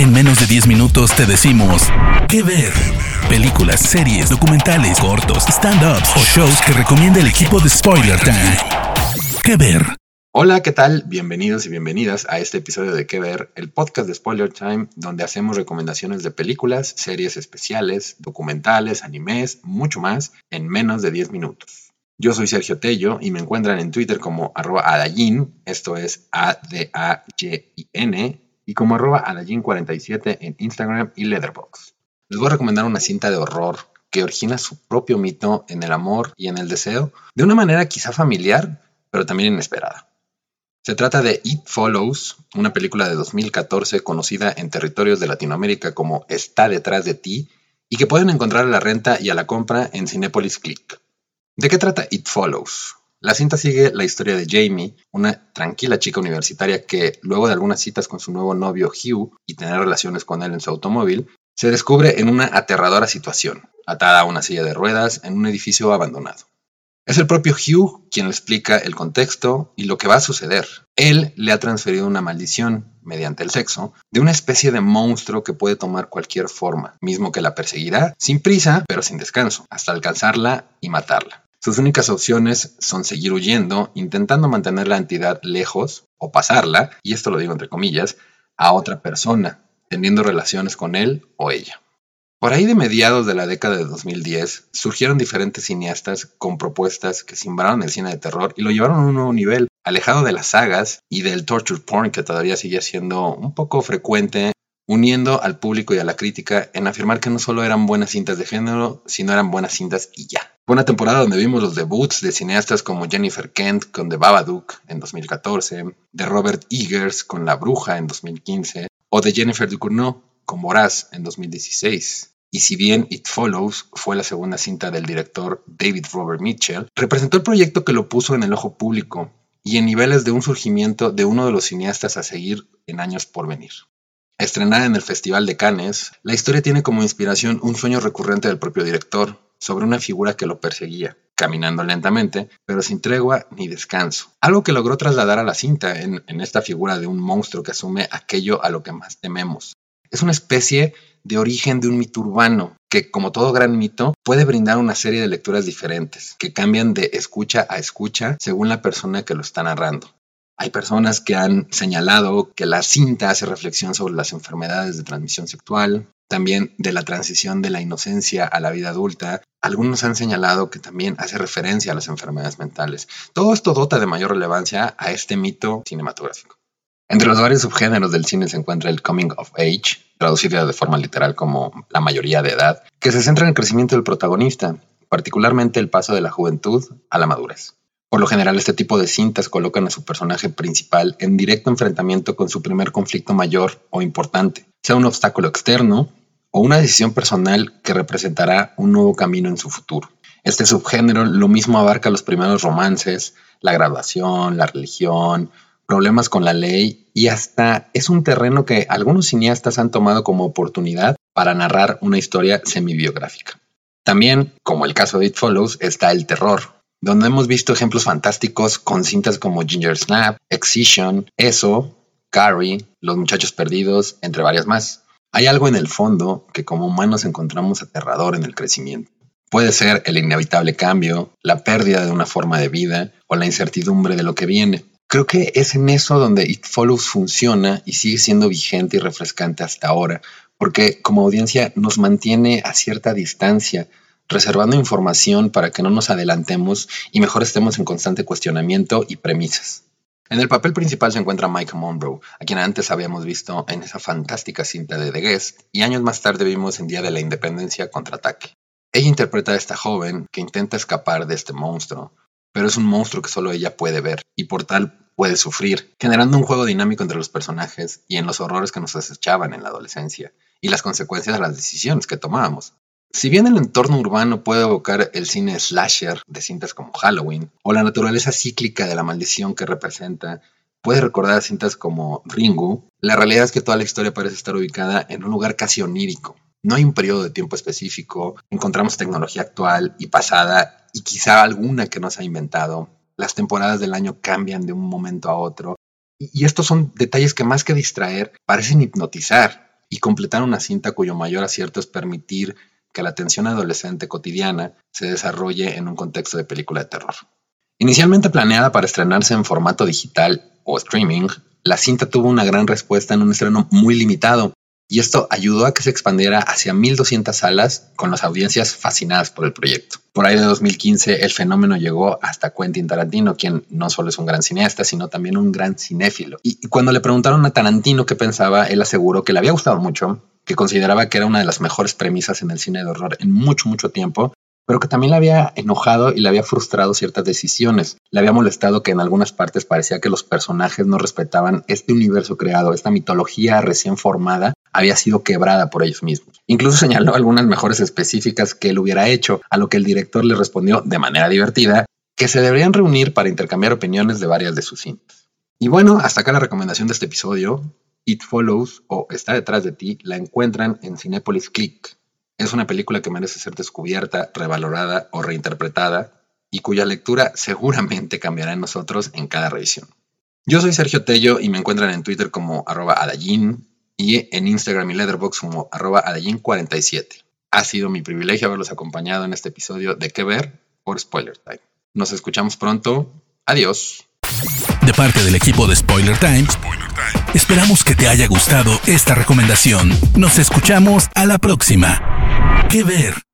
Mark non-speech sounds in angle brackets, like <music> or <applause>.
En menos de 10 minutos te decimos qué ver. Películas, series, documentales, cortos, stand-ups o shows que recomienda el equipo de Spoiler Time. ¿Qué ver? Hola, ¿qué tal? Bienvenidos y bienvenidas a este episodio de ¿Qué ver? El podcast de Spoiler Time, donde hacemos recomendaciones de películas, series especiales, documentales, animes, mucho más, en menos de 10 minutos. Yo soy Sergio Tello y me encuentran en Twitter como arroba Adayin, esto es A-D-A-Y-I-N, y como arroba Adayin47 en Instagram y Letterboxd. Les voy a recomendar una cinta de horror que origina su propio mito en el amor y en el deseo, de una manera quizá familiar, pero también inesperada. Se trata de It Follows, una película de 2014 conocida en territorios de Latinoamérica como Está detrás de ti y que pueden encontrar a la renta y a la compra en Cinepolis Click. ¿De qué trata It Follows? La cinta sigue la historia de Jamie, una tranquila chica universitaria que, luego de algunas citas con su nuevo novio Hugh y tener relaciones con él en su automóvil, se descubre en una aterradora situación, atada a una silla de ruedas en un edificio abandonado. Es el propio Hugh quien le explica el contexto y lo que va a suceder. Él le ha transferido una maldición, mediante el sexo, de una especie de monstruo que puede tomar cualquier forma, mismo que la perseguirá sin prisa, pero sin descanso, hasta alcanzarla y matarla. Sus únicas opciones son seguir huyendo, intentando mantener la entidad lejos o pasarla, y esto lo digo entre comillas, a otra persona, teniendo relaciones con él o ella. Por ahí de mediados de la década de 2010 surgieron diferentes cineastas con propuestas que simbraron el cine de terror y lo llevaron a un nuevo nivel, alejado de las sagas y del torture porn que todavía sigue siendo un poco frecuente uniendo al público y a la crítica en afirmar que no solo eran buenas cintas de género, sino eran buenas cintas y ya. Fue una temporada donde vimos los debuts de cineastas como Jennifer Kent con The Babadook en 2014, de Robert Eggers con La Bruja en 2015, o de Jennifer Ducournau con Moraz en 2016. Y si bien It Follows fue la segunda cinta del director David Robert Mitchell, representó el proyecto que lo puso en el ojo público y en niveles de un surgimiento de uno de los cineastas a seguir en años por venir. Estrenada en el Festival de Cannes, la historia tiene como inspiración un sueño recurrente del propio director sobre una figura que lo perseguía, caminando lentamente, pero sin tregua ni descanso. Algo que logró trasladar a la cinta en, en esta figura de un monstruo que asume aquello a lo que más tememos. Es una especie de origen de un mito urbano que, como todo gran mito, puede brindar una serie de lecturas diferentes, que cambian de escucha a escucha según la persona que lo está narrando. Hay personas que han señalado que la cinta hace reflexión sobre las enfermedades de transmisión sexual, también de la transición de la inocencia a la vida adulta. Algunos han señalado que también hace referencia a las enfermedades mentales. Todo esto dota de mayor relevancia a este mito cinematográfico. Entre los varios subgéneros del cine se encuentra el coming of age, traducido de forma literal como la mayoría de edad, que se centra en el crecimiento del protagonista, particularmente el paso de la juventud a la madurez. Por lo general, este tipo de cintas colocan a su personaje principal en directo enfrentamiento con su primer conflicto mayor o importante, sea un obstáculo externo o una decisión personal que representará un nuevo camino en su futuro. Este subgénero lo mismo abarca los primeros romances, la graduación, la religión, problemas con la ley y hasta es un terreno que algunos cineastas han tomado como oportunidad para narrar una historia semi-biográfica. También, como el caso de It Follows, está el terror, donde hemos visto ejemplos fantásticos con cintas como Ginger Snap, Excision, Eso, Carrie, Los Muchachos Perdidos, entre varias más. Hay algo en el fondo que como humanos encontramos aterrador en el crecimiento. Puede ser el inevitable cambio, la pérdida de una forma de vida o la incertidumbre de lo que viene. Creo que es en eso donde It Follows funciona y sigue siendo vigente y refrescante hasta ahora, porque como audiencia nos mantiene a cierta distancia reservando información para que no nos adelantemos y mejor estemos en constante cuestionamiento y premisas. En el papel principal se encuentra Mike Monroe, a quien antes habíamos visto en esa fantástica cinta de The Guest y años más tarde vimos en Día de la Independencia Contraataque. Ella interpreta a esta joven que intenta escapar de este monstruo, pero es un monstruo que solo ella puede ver y por tal puede sufrir, generando un juego dinámico entre los personajes y en los horrores que nos acechaban en la adolescencia y las consecuencias de las decisiones que tomábamos. Si bien el entorno urbano puede evocar el cine slasher de cintas como Halloween, o la naturaleza cíclica de la maldición que representa, puede recordar cintas como Ringu, la realidad es que toda la historia parece estar ubicada en un lugar casi onírico. No hay un periodo de tiempo específico, encontramos tecnología actual y pasada y quizá alguna que no se ha inventado. Las temporadas del año cambian de un momento a otro. Y estos son detalles que más que distraer parecen hipnotizar y completar una cinta cuyo mayor acierto es permitir que la atención adolescente cotidiana se desarrolle en un contexto de película de terror. Inicialmente planeada para estrenarse en formato digital o streaming, la cinta tuvo una gran respuesta en un estreno muy limitado, y esto ayudó a que se expandiera hacia 1200 salas con las audiencias fascinadas por el proyecto. Por ahí de 2015 el fenómeno llegó hasta Quentin Tarantino, quien no solo es un gran cineasta, sino también un gran cinéfilo. Y cuando le preguntaron a Tarantino qué pensaba, él aseguró que le había gustado mucho, que consideraba que era una de las mejores premisas en el cine de horror en mucho, mucho tiempo, pero que también le había enojado y le había frustrado ciertas decisiones. Le había molestado que en algunas partes parecía que los personajes no respetaban este universo creado, esta mitología recién formada había sido quebrada por ellos mismos. Incluso <laughs> señaló algunas mejores específicas que él hubiera hecho, a lo que el director le respondió de manera divertida que se deberían reunir para intercambiar opiniones de varias de sus cintas. Y bueno, hasta acá la recomendación de este episodio. It Follows o Está detrás de ti la encuentran en Cinepolis Click. Es una película que merece ser descubierta, revalorada o reinterpretada y cuya lectura <laughs> seguramente cambiará en nosotros en cada revisión. Yo soy Sergio Tello y me encuentran en Twitter como arroba adallín, y en Instagram y Letterboxd como arroba 47 Ha sido mi privilegio haberlos acompañado en este episodio de ¿Qué ver? por Spoiler Time. Nos escuchamos pronto. Adiós. De parte del equipo de Spoiler Time, esperamos que te haya gustado esta recomendación. Nos escuchamos a la próxima. ¿Qué ver?